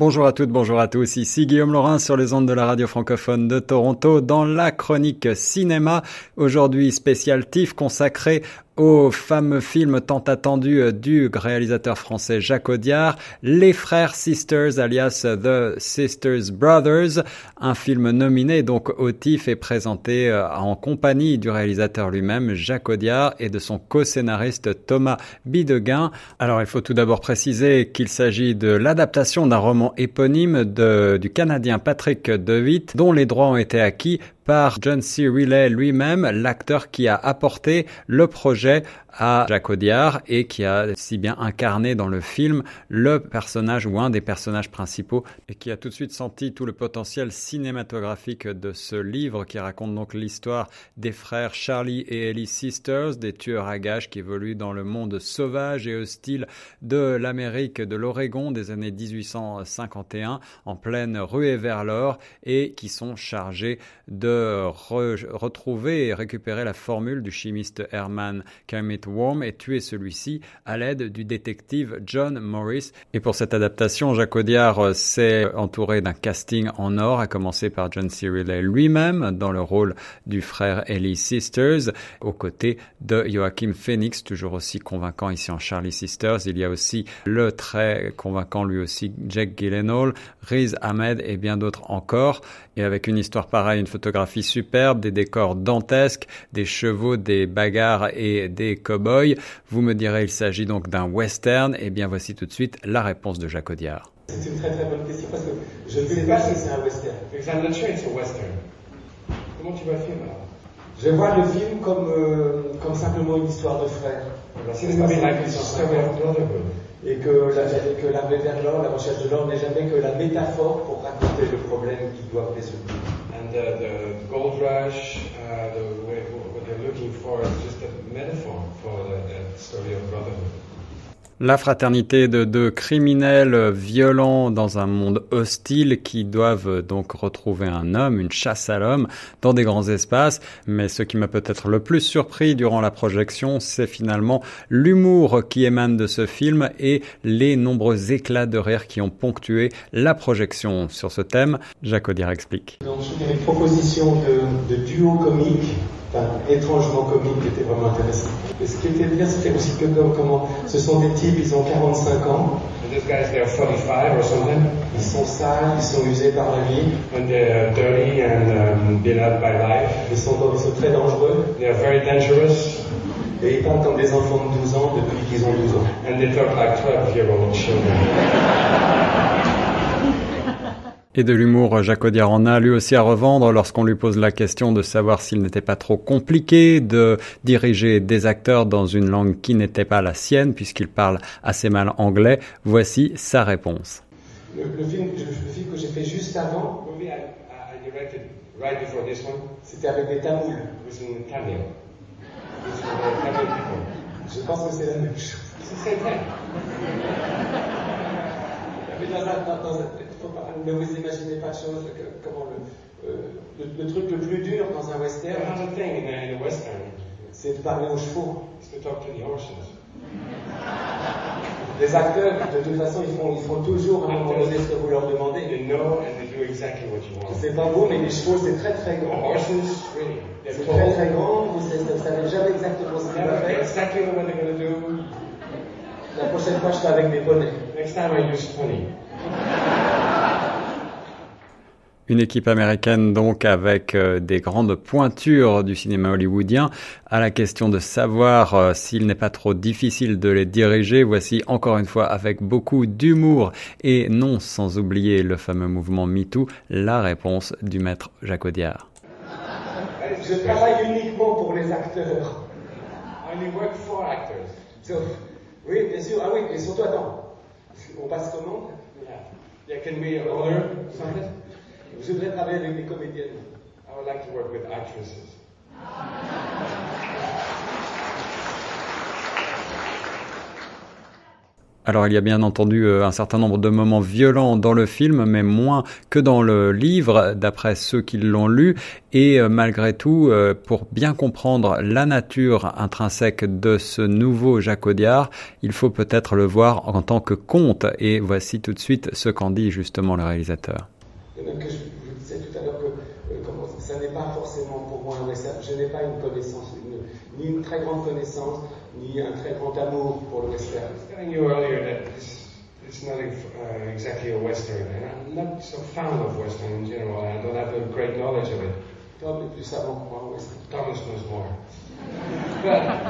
Bonjour à toutes, bonjour à tous. Ici Guillaume Laurin sur les ondes de la radio francophone de Toronto dans la chronique cinéma. Aujourd'hui spécial TIFF consacré au fameux film tant attendu euh, du réalisateur français Jacques Audiard, Les Frères Sisters, alias The Sisters Brothers, un film nominé donc au TIFF et présenté euh, en compagnie du réalisateur lui-même, Jacques Audiard, et de son co-scénariste Thomas Bideguin. Alors il faut tout d'abord préciser qu'il s'agit de l'adaptation d'un roman éponyme du Canadien Patrick DeWitt, dont les droits ont été acquis par John C. Riley lui-même, l'acteur qui a apporté le projet à Jacques Audiard et qui a si bien incarné dans le film le personnage ou un des personnages principaux et qui a tout de suite senti tout le potentiel cinématographique de ce livre qui raconte donc l'histoire des frères Charlie et Ellie Sisters, des tueurs à gages qui évoluent dans le monde sauvage et hostile de l'Amérique de l'Oregon des années 1851 en pleine ruée vers l'or et qui sont chargés de retrouver et récupérer la formule du chimiste Herman Kermit Worm et tuer celui-ci à l'aide du détective John Morris. Et pour cette adaptation, Jacques Audiard s'est entouré d'un casting en or, à commencer par John C. lui-même dans le rôle du frère Ellie Sisters, aux côtés de Joachim Phoenix, toujours aussi convaincant ici en Charlie Sisters. Il y a aussi le très convaincant lui aussi Jack Gyllenhaal, Riz Ahmed et bien d'autres encore. Et avec une histoire pareille, une photographie superbe, des décors dantesques, des chevaux, des bagarres et des cowboys. Vous me direz, il s'agit donc d'un western. Et eh bien voici tout de suite la réponse de Jacques Audiard. C'est une très très bonne question parce que je ne sais pas si c'est un western. I'm not sure it's a western. Comment tu vois le film alors Je vois le film comme, euh, comme simplement une histoire de frères. C'est une histoire et que la, que la vers la recherche de l'or n'est jamais que la métaphore pour raconter le problème qu'ils doivent résoudre. And uh, the gold rush, uh, the, what they're looking for is just a metaphor for the, the story of brotherhood. La fraternité de deux criminels violents dans un monde hostile qui doivent donc retrouver un homme, une chasse à l'homme dans des grands espaces. Mais ce qui m'a peut-être le plus surpris durant la projection, c'est finalement l'humour qui émane de ce film et les nombreux éclats de rire qui ont ponctué la projection sur ce thème. Jacques Audiard explique. Donc, une proposition de, de duo comique enfin, étrangement comique qui était vraiment intéressant. Et ce qui était bien, c'était aussi que comment, ce sont des types, ils ont 45 ans. These guys, they're 45 or something. Ils sont sales, ils sont usés par la vie. And they're dirty and um, beloved by life. Ils sont, ils sont très dangereux. They're very dangerous. Et ils parlent comme des enfants de 12 ans depuis qu'ils ont 12 ans. And they talk like 12-year-old children. Et de l'humour, Jacques Audiard en a lui aussi à revendre lorsqu'on lui pose la question de savoir s'il n'était pas trop compliqué de diriger des acteurs dans une langue qui n'était pas la sienne puisqu'il parle assez mal anglais. Voici sa réponse. Le, film, le film, que j'ai fait juste avant, c'était avec des Tamouls. Je pense que c'est la même chose. C'est vrai. ne vous imaginez pas de choses, comment le, euh, le, le, truc le plus dur dans un western, c'est de parler aux chevaux. Les acteurs, de toute façon, ils font, ils font toujours un moment donné ce que vous leur demandez. C'est pas beau, mais les chevaux, c'est très très grand. C'est très très grand, vous ne savez jamais exactement ce qu'ils vont faire. La prochaine fois, je serai avec des poneys. Next time I use pony. Une équipe américaine donc avec euh, des grandes pointures du cinéma hollywoodien. À la question de savoir euh, s'il n'est pas trop difficile de les diriger, voici encore une fois avec beaucoup d'humour et non sans oublier le fameux mouvement MeToo, la réponse du maître Jacques Audiard. Je travaille uniquement pour les acteurs. only work for actors. oui, bien sûr. Ah oui, et surtout, attends. On passe comment? Yeah. Yeah, can we order something? Je voudrais travailler avec des comédiennes. I would like to work with actresses. Alors il y a bien entendu euh, un certain nombre de moments violents dans le film, mais moins que dans le livre, d'après ceux qui l'ont lu. Et euh, malgré tout, euh, pour bien comprendre la nature intrinsèque de ce nouveau Jacques Audiard, il faut peut-être le voir en tant que conte. Et voici tout de suite ce qu'en dit justement le réalisateur. Que je, vous disais tout à l'heure que ça n'est pas forcément pour moi un Je n'ai pas une connaissance, ni une très grande connaissance, ni un très grand amour pour le western. I was telling you earlier that it's, not uh, exactly a western, and I'm not so fond of western in general, I don't have a great knowledge of it. Tom est plus savant que moi western. Thomas knows more.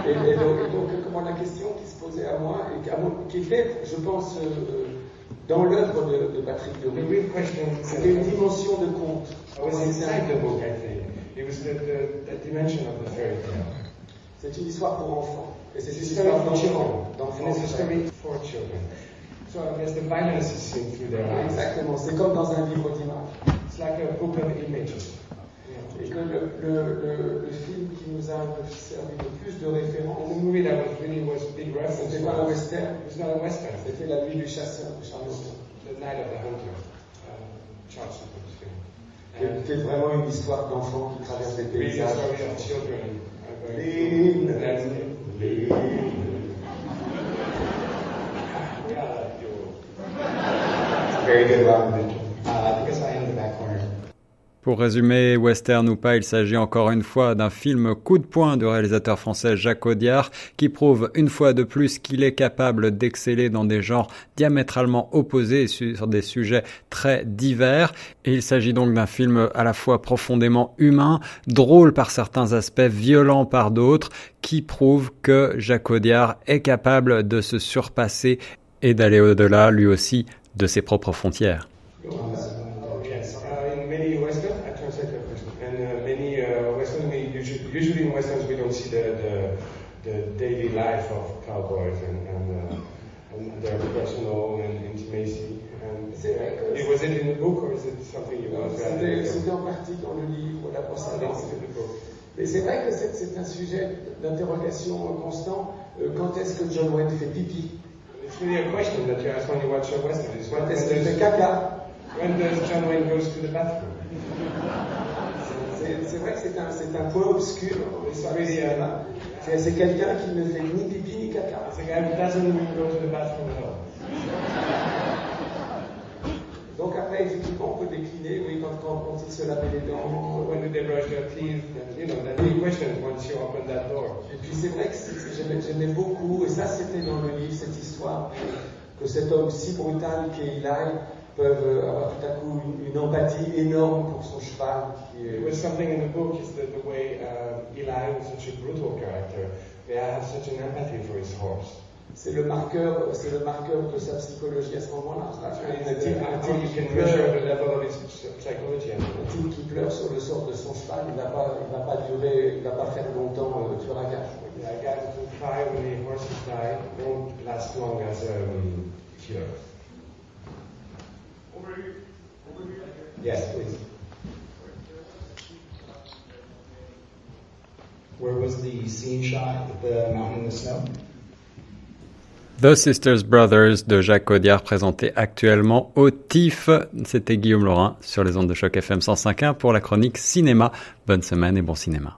et, et, donc, et, donc, comment la question qui se posait à moi, et qui était, je pense, euh, dans l'œuvre de, de, Patrick c'était une dimension de conte. I was inside the book, I think? It was the, the, the dimension of the fairy tale. C'est une histoire pour enfants. Et c'est une histoire d'enfants. So I guess the violence is seen through their eyes. Exactement. C'est comme dans un livre d'images. It's like a book of images. Et que le, le, le, le, film qui nous a servi le plus de référence, the movie that was really was big c'était pas un western, not a western. c'était La Nuit du chasseur de The Night of the Hunter, film. Qui est vraiment une histoire d'enfant qui traverse des paysages. Really a story of children. Lean, lean. Very good, Ron. Uh, because I am the back corner. Pour résumer, western ou pas, il s'agit encore une fois d'un film coup de poing du réalisateur français Jacques Audiard qui prouve une fois de plus qu'il est capable d'exceller dans des genres diamétralement opposés sur des sujets très divers. Et il s'agit donc d'un film à la fois profondément humain, drôle par certains aspects, violent par d'autres, qui prouve que Jacques Audiard est capable de se surpasser et d'aller au-delà lui aussi de ses propres frontières. Usually in westerns we don't see the, the, the daily life of cowboys and, and, uh, and their personal and intimacy. And it, was it in the book or is it something you want to C'était en partie dans le livre, la procédance. Mais c'est vrai que c'est un sujet d'interrogation constant. Euh, quand est-ce que John Wayne fait pipi? It's really a question that you ask when you watch a western. Quand est-ce qu'il fait caca? When does John Wayne goes to the bathroom c'est vrai que c'est un, un point obscur cinéma. C'est quelqu'un qui ne fait ni pipi ni caca. C'est quelqu'un qui doesn't go to the bathroom at all. Donc après, effectivement, on peut décliner, oui, quand, quand, quand ils se lavaient les dents. When do they brush their teeth? You know, the big questions once you open that door. Et puis c'est vrai que j'aimais beaucoup, et ça c'était dans le livre, cette histoire, que cet homme si brutal qu'est Eli peuvent avoir tout à coup une, une empathie énorme pour son cheval. It was something in the book is that the way uh, Eli was such a brutal character, they have such an empathy for his horse? C'est le marqueur, c'est le marqueur de sa psychologie à ce moment-là. Un type, qui pleure, sur le sort de son cheval, il va pas, il va pas durer, il va pas faire longtemps euh, tueur à gage. Yeah, a guy who cry when the horses die won't last long as a um, killer. Yes, please. Where was the scene shot with the mountain in snow? The Sisters Brothers de Jacques Audiard présenté actuellement au TIFF. C'était Guillaume Laurin sur les ondes de choc FM 105.1 pour la chronique cinéma. Bonne semaine et bon cinéma.